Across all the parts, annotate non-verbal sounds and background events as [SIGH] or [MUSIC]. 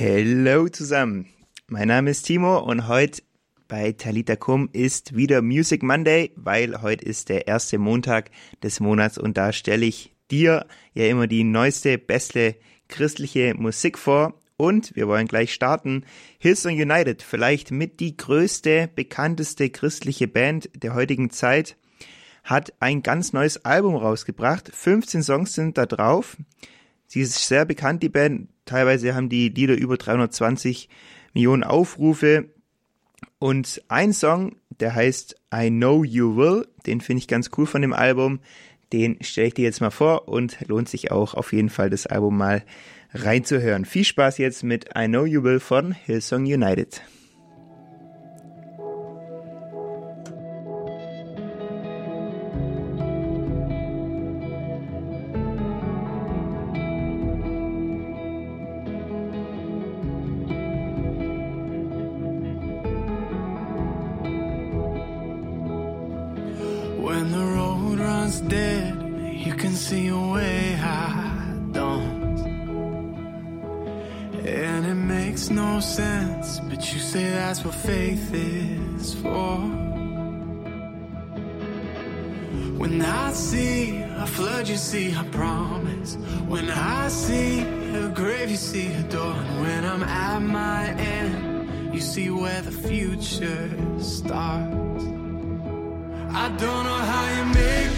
Hallo zusammen. Mein Name ist Timo und heute bei Talita Kum ist wieder Music Monday, weil heute ist der erste Montag des Monats und da stelle ich dir ja immer die neueste, beste christliche Musik vor. Und wir wollen gleich starten. Hillsong United, vielleicht mit die größte, bekannteste christliche Band der heutigen Zeit, hat ein ganz neues Album rausgebracht. 15 Songs sind da drauf. Sie ist sehr bekannt, die Band. Teilweise haben die Lieder über 320 Millionen Aufrufe. Und ein Song, der heißt I Know You Will, den finde ich ganz cool von dem Album. Den stelle ich dir jetzt mal vor und lohnt sich auch auf jeden Fall, das Album mal reinzuhören. Viel Spaß jetzt mit I Know You Will von Hillsong United. faith is for. When I see a flood, you see a promise. When I see a grave, you see a door. And when I'm at my end, you see where the future starts. I don't know how you make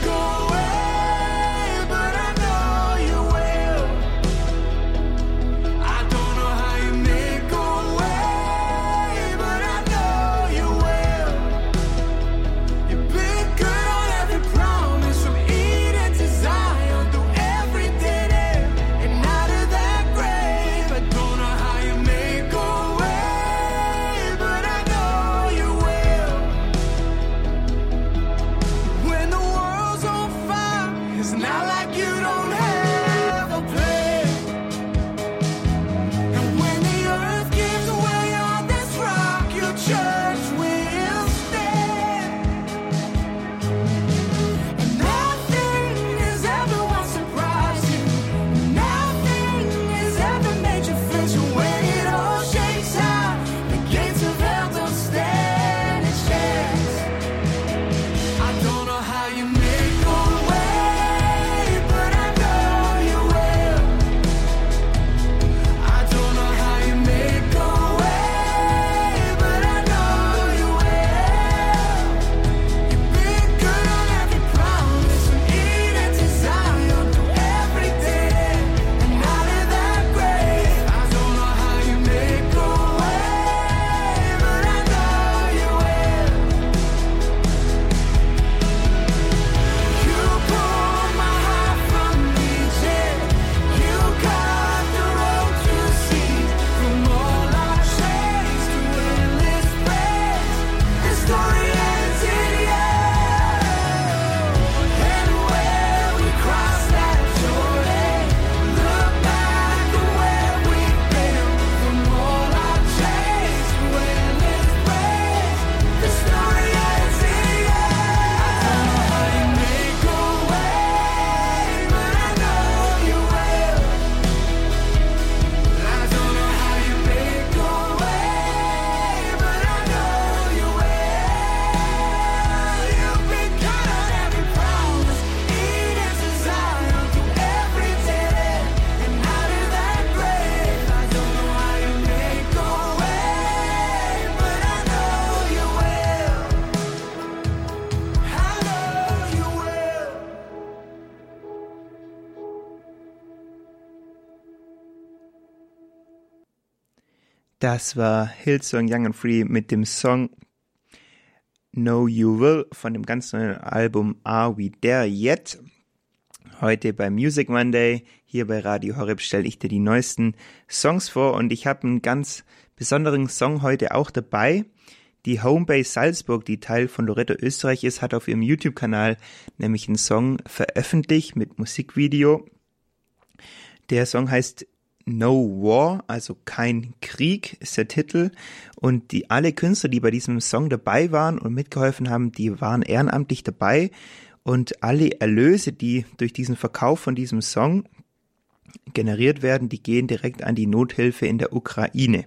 Das war Hillsong Young and Free mit dem Song Know You Will von dem ganz neuen Album Are We There Yet? Heute bei Music Monday hier bei Radio Horeb stelle ich dir die neuesten Songs vor und ich habe einen ganz besonderen Song heute auch dabei. Die Homebase Salzburg, die Teil von Loretto Österreich ist, hat auf ihrem YouTube-Kanal nämlich einen Song veröffentlicht mit Musikvideo. Der Song heißt No War, also kein Krieg ist der Titel. Und die alle Künstler, die bei diesem Song dabei waren und mitgeholfen haben, die waren ehrenamtlich dabei. Und alle Erlöse, die durch diesen Verkauf von diesem Song generiert werden, die gehen direkt an die Nothilfe in der Ukraine.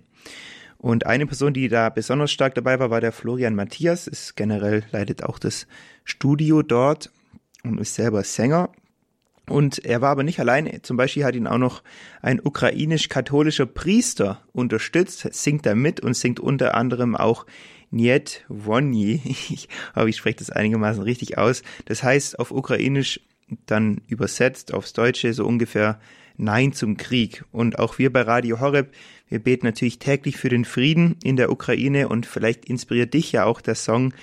Und eine Person, die da besonders stark dabei war, war der Florian Matthias, ist generell leitet auch das Studio dort und ist selber Sänger. Und er war aber nicht allein. Zum Beispiel hat ihn auch noch ein ukrainisch-katholischer Priester unterstützt, singt da mit und singt unter anderem auch Niet Wonji. [LAUGHS] Ich hoffe, ich spreche das einigermaßen richtig aus. Das heißt auf Ukrainisch dann übersetzt aufs Deutsche so ungefähr Nein zum Krieg. Und auch wir bei Radio Horeb, wir beten natürlich täglich für den Frieden in der Ukraine und vielleicht inspiriert dich ja auch der Song,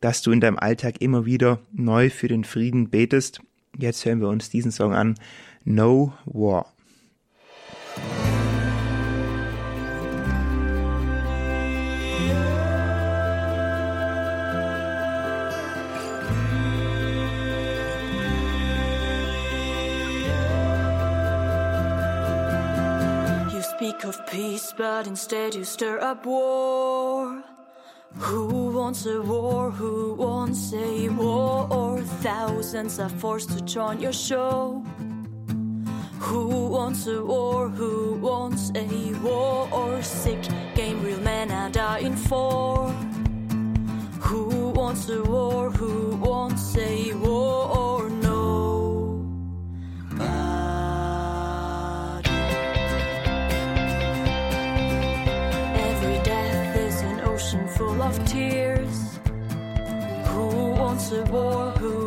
dass du in deinem Alltag immer wieder neu für den Frieden betest. Jetzt hören wir uns diesen Song an. No War. of peace, but instead you stir up war. Who wants a war? Who wants a war? Thousands are forced to join your show. Who wants a war? Who wants a war? Or sick game, real men are dying for. Who wants a war? Who wants a war? officer wore who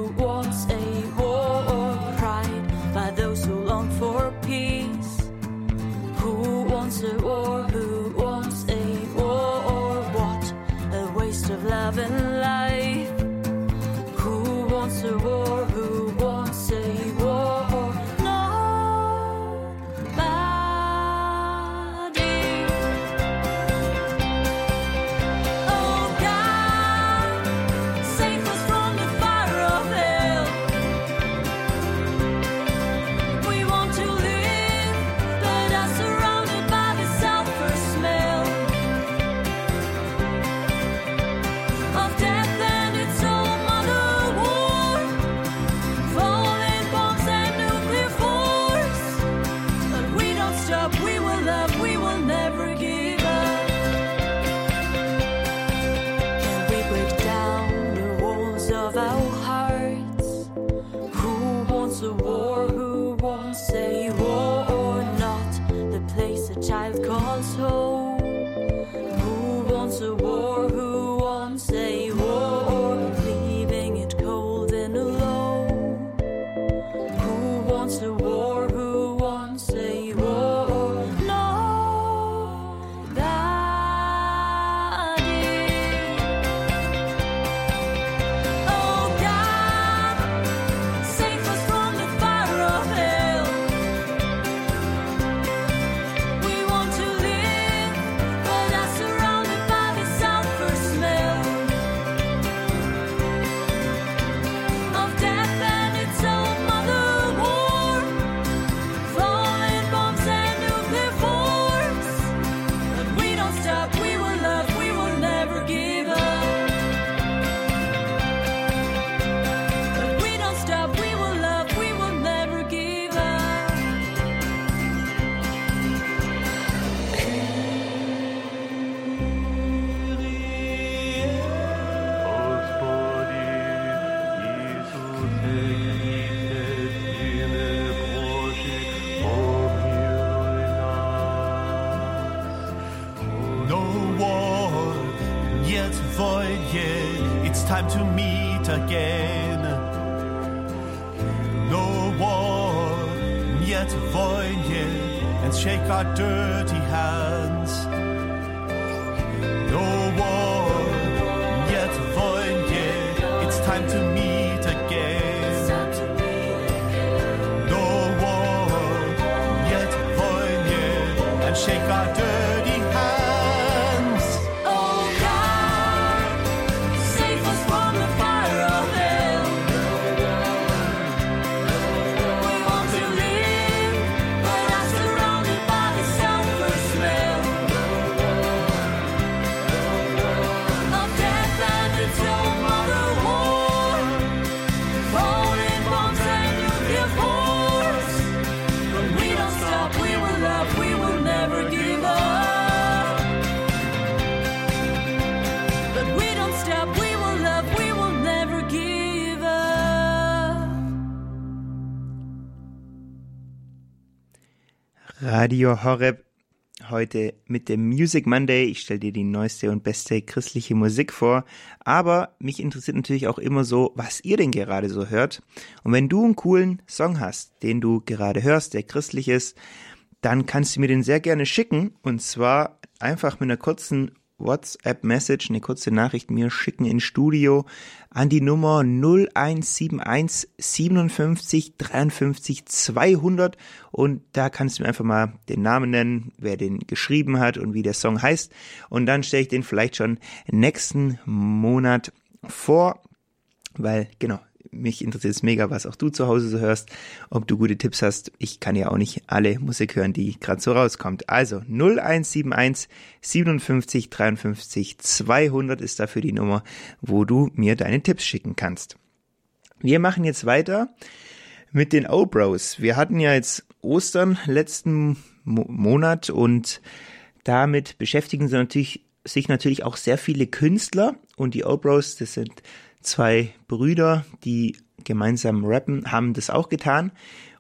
It's a war to meet again. No warm yet void, and shake our dirty hands Radio Horeb heute mit dem Music Monday. Ich stelle dir die neueste und beste christliche Musik vor. Aber mich interessiert natürlich auch immer so, was ihr denn gerade so hört. Und wenn du einen coolen Song hast, den du gerade hörst, der christlich ist, dann kannst du mir den sehr gerne schicken. Und zwar einfach mit einer kurzen WhatsApp-Message, eine kurze Nachricht mir schicken ins Studio an die Nummer 0171 57 53 200 und da kannst du mir einfach mal den Namen nennen, wer den geschrieben hat und wie der Song heißt. Und dann stelle ich den vielleicht schon nächsten Monat vor, weil genau, mich interessiert es mega, was auch du zu Hause so hörst, ob du gute Tipps hast. Ich kann ja auch nicht alle Musik hören, die gerade so rauskommt. Also 0171 57 53 200 ist dafür die Nummer, wo du mir deine Tipps schicken kannst. Wir machen jetzt weiter mit den O-Bros. Wir hatten ja jetzt Ostern letzten Mo Monat und damit beschäftigen sie natürlich, sich natürlich auch sehr viele Künstler und die O-Bros, das sind zwei Brüder, die gemeinsam rappen, haben das auch getan.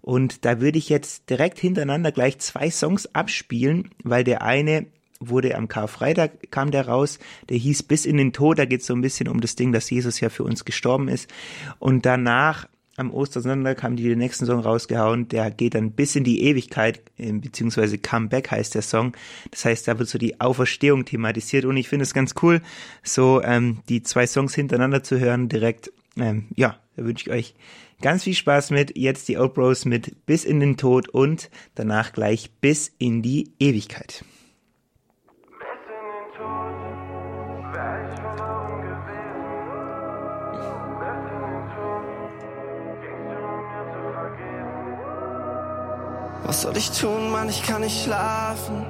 Und da würde ich jetzt direkt hintereinander gleich zwei Songs abspielen, weil der eine wurde am Karfreitag, kam der raus, der hieß Bis in den Tod, da geht es so ein bisschen um das Ding, dass Jesus ja für uns gestorben ist. Und danach am Ostersonntag haben die den nächsten Song rausgehauen, der geht dann bis in die Ewigkeit, äh, beziehungsweise Comeback heißt der Song. Das heißt, da wird so die Auferstehung thematisiert und ich finde es ganz cool, so ähm, die zwei Songs hintereinander zu hören direkt. Ähm, ja, da wünsche ich euch ganz viel Spaß mit. Jetzt die Old Bros mit Bis in den Tod und danach gleich bis in die Ewigkeit. Was soll ich tun, Mann, ich kann nicht schlafen,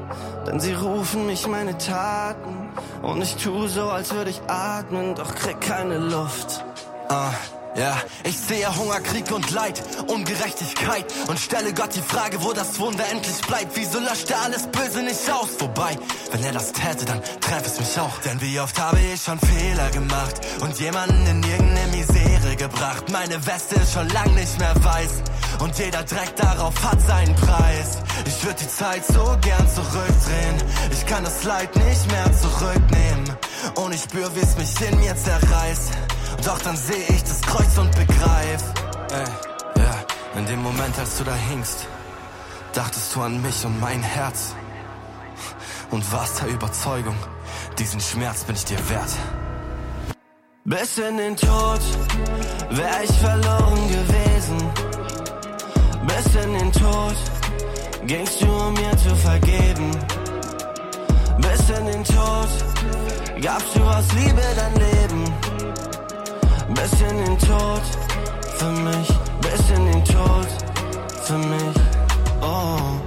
denn sie rufen mich meine Taten. Und ich tu so, als würde ich atmen, doch krieg keine Luft. Ah. Ja, ich sehe Hunger, Krieg und Leid, Ungerechtigkeit und stelle Gott die Frage, wo das Wunder endlich bleibt. Wieso löscht er alles Böse nicht aus? Wobei, wenn er das täte, dann treffe es mich auch. Denn wie oft habe ich schon Fehler gemacht und jemanden in irgendeine Misere gebracht. Meine Weste ist schon lang nicht mehr weiß und jeder Dreck darauf hat seinen Preis. Ich würde die Zeit so gern zurückdrehen. Ich kann das Leid nicht mehr zurücknehmen und ich spür, wie es mich in mir zerreißt. Doch dann sehe ich das Kreuz und begreif. Ey, ja, in dem Moment, als du da hingst, dachtest du an mich und mein Herz. Und warst der Überzeugung, diesen Schmerz bin ich dir wert. Bis in den Tod wär ich verloren gewesen. Bis in den Tod gingst du, um mir zu vergeben. Bis in den Tod gabst du aus Liebe dein Leben bis in den Tod für mich, bis in den Tod für mich. Oh.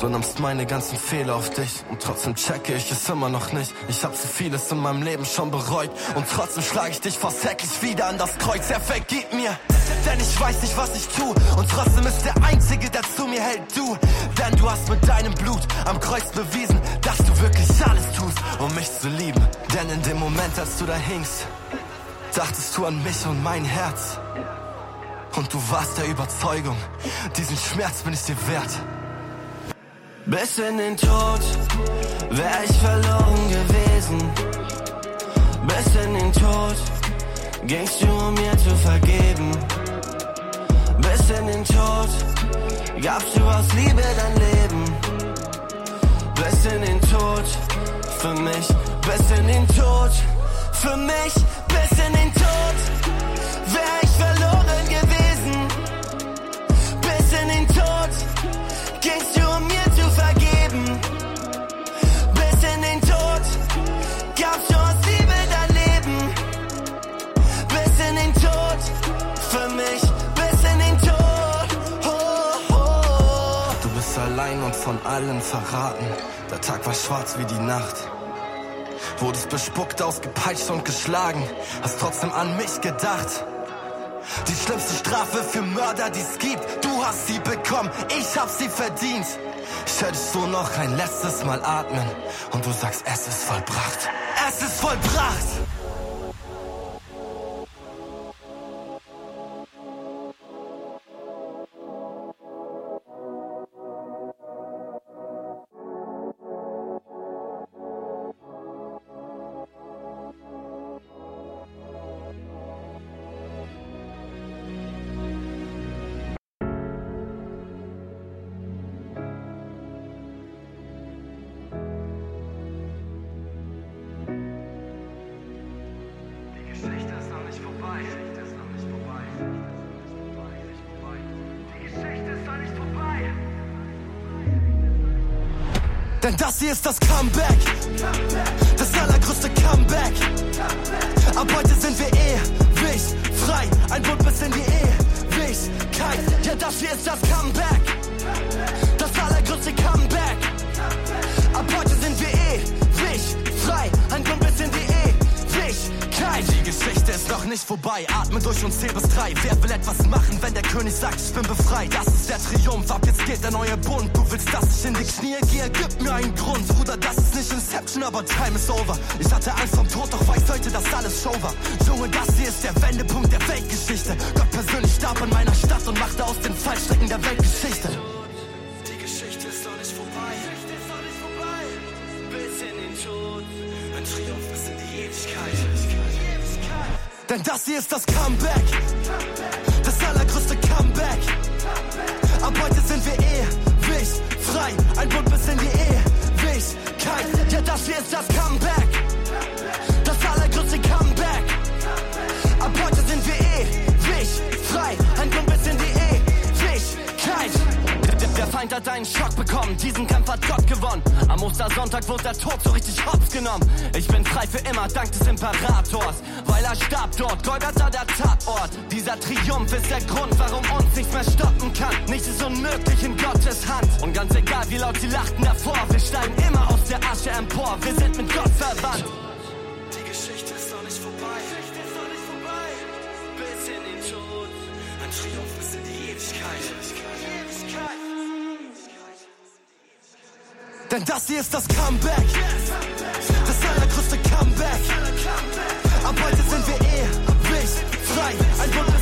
Du nimmst meine ganzen Fehler auf dich und trotzdem checke ich es immer noch nicht. Ich hab so vieles in meinem Leben schon bereut und trotzdem schlage ich dich fast täglich wieder an das Kreuz. Er vergib mir, denn ich weiß nicht, was ich tu und trotzdem ist der Einzige, der zu mir hält, du. Denn du hast mit deinem Blut am Kreuz bewiesen, dass du wirklich alles tust, um mich zu lieben. Denn in dem Moment, als du da hingst, dachtest du an mich und mein Herz. Und du warst der Überzeugung, diesen Schmerz bin ich dir wert. Bis in den Tod wär ich verloren gewesen. Bis in den Tod gingst du, um mir zu vergeben. Bis in den Tod gabst du aus Liebe dein Leben. Bis in den Tod für mich, bis in den Tod für mich bis in den Tod wär ich verloren von allen verraten. Der Tag war schwarz wie die Nacht. Wurdest bespuckt, ausgepeitscht und geschlagen, hast trotzdem an mich gedacht. Die schlimmste Strafe für Mörder, die es gibt, du hast sie bekommen, ich hab sie verdient. Ich hör dich so noch ein letztes Mal atmen und du sagst, es ist vollbracht. Es ist vollbracht! Hier ist das Comeback. Das allergrößte Comeback. Ab heute sind wir ewig frei. Ein Bund bis in die Ewigkeit. Ja, das hier ist das Comeback. Das allergrößte Comeback. Ab heute Geschichte ist noch nicht vorbei. Atme durch und zähl bis drei. Wer will etwas machen, wenn der König sagt, ich bin befreit? Das ist der Triumph. Ab jetzt geht der neue Bund. Du willst, dass ich in die Knie gehe? Gib mir einen Grund. Bruder, das ist nicht Inception, aber Time is over. Ich hatte Angst vom Tod, doch weiß heute, dass alles Show war. Junge, das hier ist der Wendepunkt der Weltgeschichte. Gott persönlich starb in meiner Stadt und machte aus den Fallstrecken der Weltgeschichte. Die Geschichte ist noch nicht vorbei. Bis in den Tod. Ein Triumph Denn das hier ist das Comeback. Das allergrößte Comeback. Ab heute sind wir ewig frei. Ein Bund bis in die Ewigkeit. Ja, das hier ist das Comeback. Das allergrößte Comeback. Ab heute sind wir ewig frei. Ein Bund bis in die Ewigkeit. Der, Feind hat einen Schock bekommen, diesen Kampf hat Gott gewonnen. Am Ostersonntag wurde der Tod so richtig hops genommen. Ich bin frei für immer, dank des Imperators, weil er starb dort. Golgatha der Tatort. Dieser Triumph ist der Grund, warum uns nichts mehr stoppen kann. Nichts ist unmöglich in Gottes Hand. Und ganz egal, wie laut sie lachten davor, wir steigen immer aus der Asche empor. Wir sind mit Gott verwandt. Die Geschichte ist noch nicht vorbei. Bis in den Tod. Ein Triumph bis in die Ewigkeit. Denn das hier ist das Comeback. Das Ab heute sind wir ewig frei. Ein Bund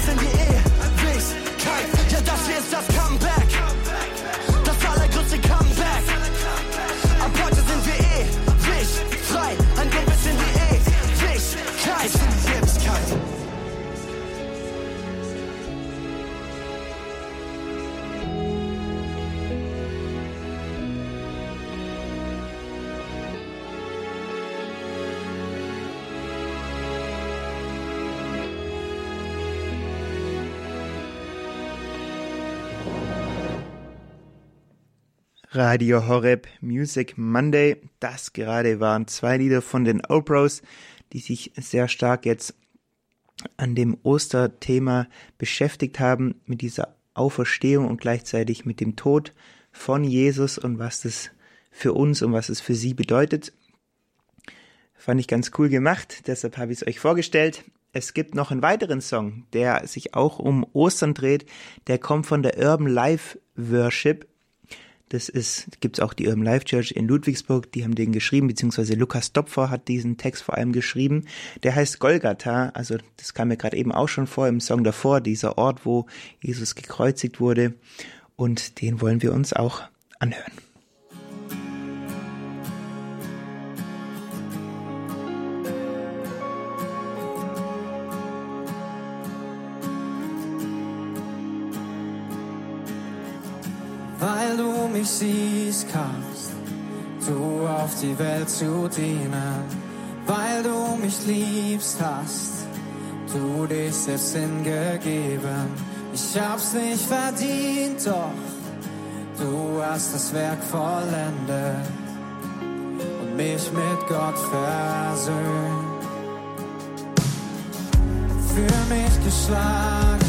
Radio Horeb Music Monday. Das gerade waren zwei Lieder von den Opros, die sich sehr stark jetzt an dem Osterthema beschäftigt haben, mit dieser Auferstehung und gleichzeitig mit dem Tod von Jesus und was das für uns und was es für sie bedeutet. Fand ich ganz cool gemacht, deshalb habe ich es euch vorgestellt. Es gibt noch einen weiteren Song, der sich auch um Ostern dreht. Der kommt von der Urban Life Worship das ist, gibt's auch die Urban Life Church in Ludwigsburg, die haben den geschrieben, beziehungsweise Lukas Dopfer hat diesen Text vor allem geschrieben. Der heißt Golgatha, also das kam mir gerade eben auch schon vor im Song davor, dieser Ort, wo Jesus gekreuzigt wurde. Und den wollen wir uns auch anhören. Weil du mich siehst, kannst du auf die Welt zu dienen, weil du mich liebst hast, du dich selbst hingegeben. Ich hab's nicht verdient, doch du hast das Werk vollendet und mich mit Gott versöhnt. Für mich geschlagen,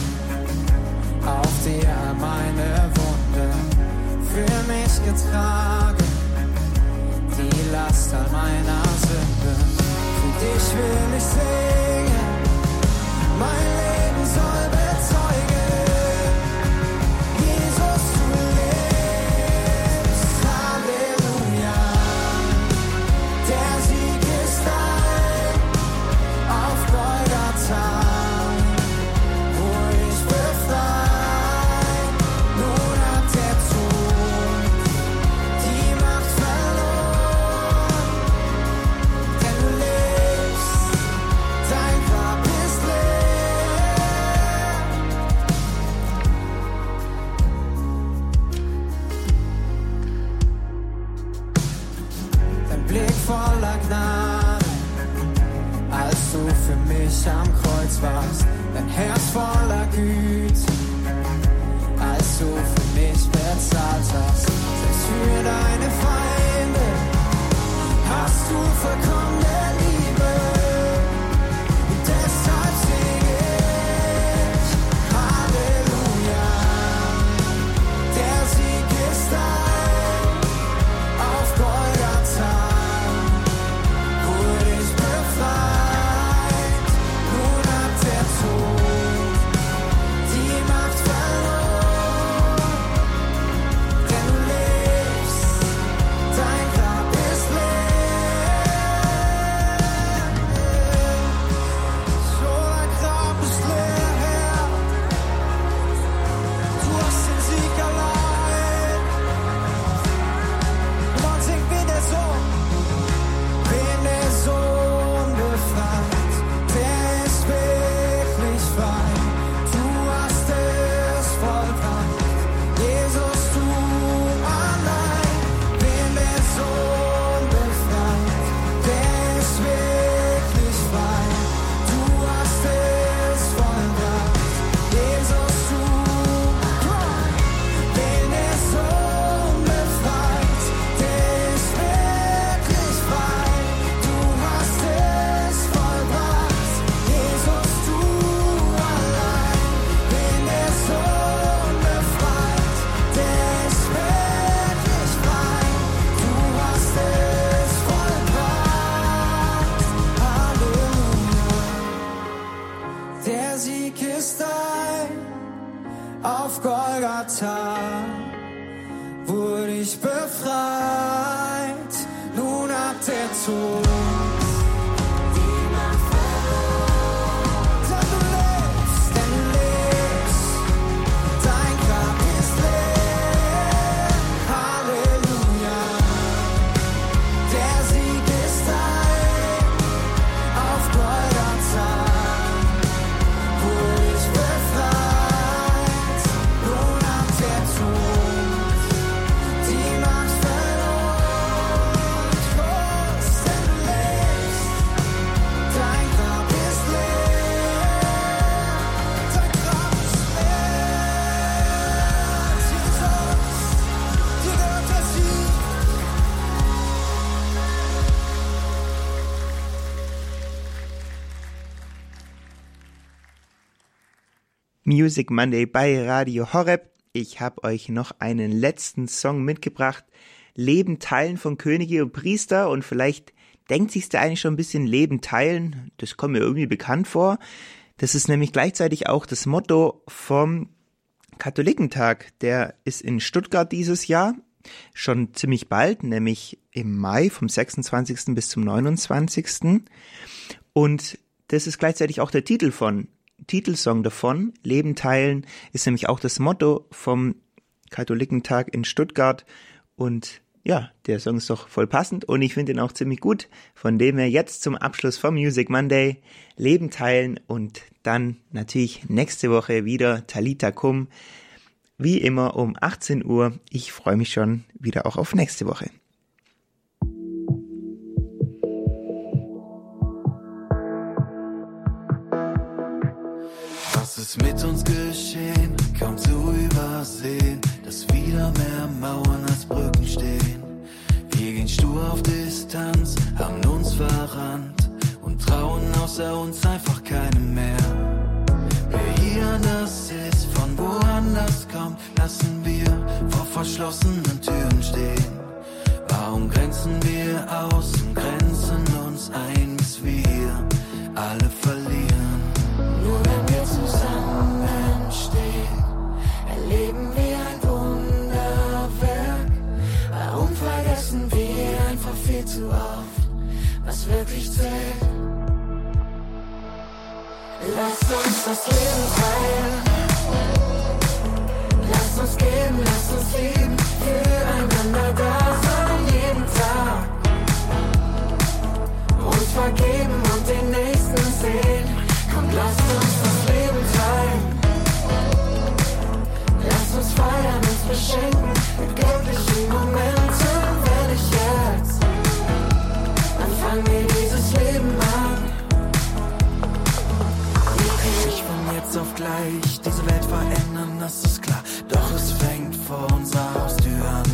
auf meine Wunde für mich getragen, die Last all meiner Sünden. Für dich will ich singen, mein Leben soll Music Monday bei Radio Horeb. Ich habe euch noch einen letzten Song mitgebracht. Leben teilen von Könige und Priester und vielleicht denkt sich der eigentlich schon ein bisschen Leben teilen. Das kommt mir irgendwie bekannt vor. Das ist nämlich gleichzeitig auch das Motto vom Katholikentag. Der ist in Stuttgart dieses Jahr schon ziemlich bald, nämlich im Mai vom 26. bis zum 29. Und das ist gleichzeitig auch der Titel von Titelsong davon. Leben teilen ist nämlich auch das Motto vom Katholikentag in Stuttgart. Und ja, der Song ist doch voll passend und ich finde ihn auch ziemlich gut. Von dem her jetzt zum Abschluss vom Music Monday Leben teilen und dann natürlich nächste Woche wieder Talita Kum. Wie immer um 18 Uhr. Ich freue mich schon wieder auch auf nächste Woche. Ist mit uns geschehen? Kaum zu übersehen, dass wieder mehr Mauern als Brücken stehen. Wir gehen stur auf Distanz, haben uns verrannt und trauen außer uns einfach keinem mehr. Wer hier das ist, von woanders kommt, lassen wir vor verschlossenen Türen stehen. Warum grenzen wir aus und grenzen uns ein, bis wir alle verlieren? Was wirklich zählt? Lasst uns das Leben teilen. Lasst uns geben, lasst uns lieben, füreinander da sein jeden Tag. Uns vergeben und den Nächsten sehen. Kommt, lasst uns das Leben teilen. Lasst uns feiern, uns beschenken mit glücklichen Momenten, gleich diese Welt verändern, das ist klar. Doch es fängt vor unserer Haustür an.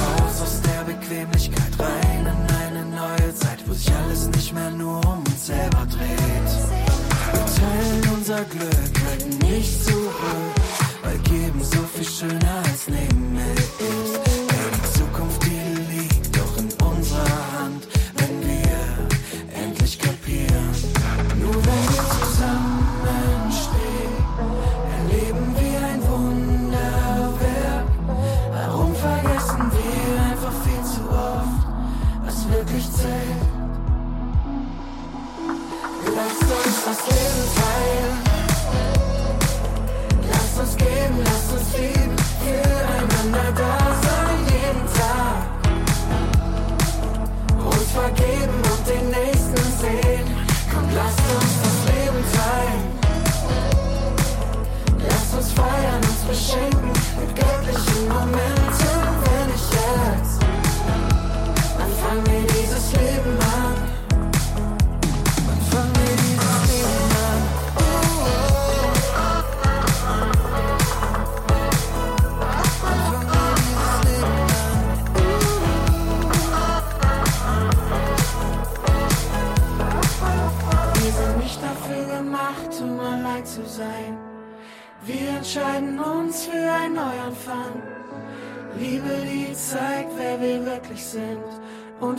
Raus aus der Bequemlichkeit rein in eine neue Zeit, wo sich alles nicht mehr nur um uns selber dreht. Wir teilen unser Glück.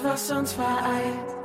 Und was uns vereint.